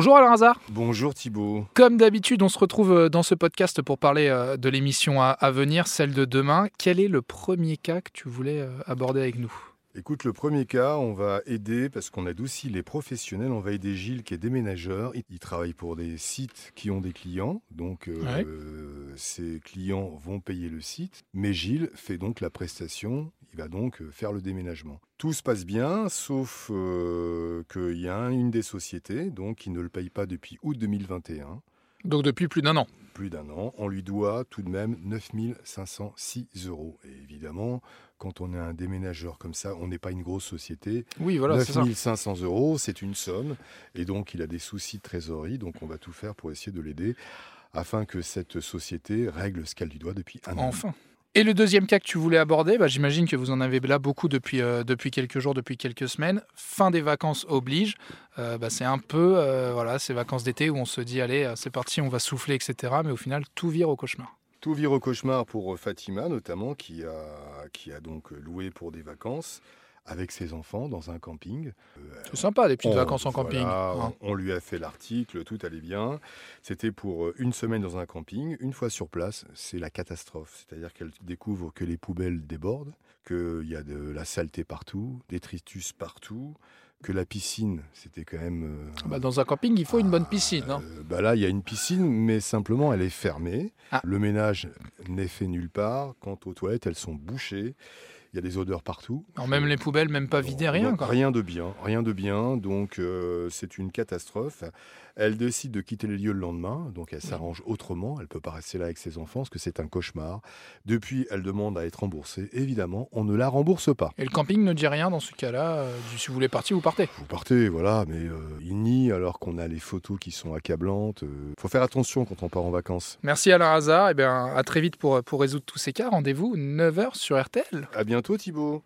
Bonjour Alain Hazard. Bonjour Thibault. Comme d'habitude, on se retrouve euh, dans ce podcast pour parler euh, de l'émission à venir, celle de demain. Quel est le premier cas que tu voulais euh, aborder avec nous? Écoute, le premier cas, on va aider, parce qu'on adoucit les professionnels, on va aider Gilles qui est déménageur. Il travaille pour des sites qui ont des clients, donc euh, ces clients vont payer le site. Mais Gilles fait donc la prestation, il va donc euh, faire le déménagement. Tout se passe bien, sauf euh, qu'il y a une des sociétés donc, qui ne le paye pas depuis août 2021. Donc depuis plus d'un an Plus d'un an. On lui doit tout de même 9506 euros. Et évidemment, quand on est un déménageur comme ça, on n'est pas une grosse société. Oui, voilà, 9500 euros, c'est une somme. Et donc, il a des soucis de trésorerie. Donc, on va tout faire pour essayer de l'aider afin que cette société règle ce qu'elle lui doit depuis un an. Enfin. Et le deuxième cas que tu voulais aborder, bah, j'imagine que vous en avez là beaucoup depuis, euh, depuis quelques jours, depuis quelques semaines. Fin des vacances oblige. Euh, bah, c'est un peu euh, voilà, ces vacances d'été où on se dit allez, c'est parti, on va souffler, etc. Mais au final, tout vire au cauchemar. Tout vire au cauchemar pour Fatima notamment, qui a, qui a donc loué pour des vacances avec ses enfants dans un camping. C'est sympa, des petites vacances en camping. On, lui a fait l'article, tout allait bien. C'était pour euh, une semaine dans un camping. Une fois sur place, c'est la catastrophe. C'est-à-dire qu'elle découvre que les poubelles débordent, qu'il y a de la saleté partout, des tristus partout, que la piscine, c'était quand même... Euh, bah dans un camping, il faut une bonne piscine. Hein. Euh, bah là, il y a une piscine, mais simplement, elle est fermée. Ah. Le ménage n'est fait nulle part. Quant aux toilettes, elles sont bouchées. Il y a des odeurs partout. même les poubelles, même pas vidées, rien. Rien de bien, rien de bien. Donc euh, c'est une catastrophe. Elle décide de quitter les lieux le lendemain, donc elle s'arrange autrement. Elle peut pas rester là avec ses enfants, parce que c'est un cauchemar. Depuis, elle demande à être remboursée. Évidemment, on ne la rembourse pas. Et le camping ne dit rien dans ce cas-là. Euh, si vous voulez partir, vous partez. Vous partez, voilà. Mais euh, il nie alors qu'on a les photos qui sont accablantes. Il faut faire attention quand on part en vacances. Merci Alain Hazard. Et eh bien, à très vite pour, pour résoudre tous ces cas. Rendez-vous 9h sur RTL. À bientôt Thibault.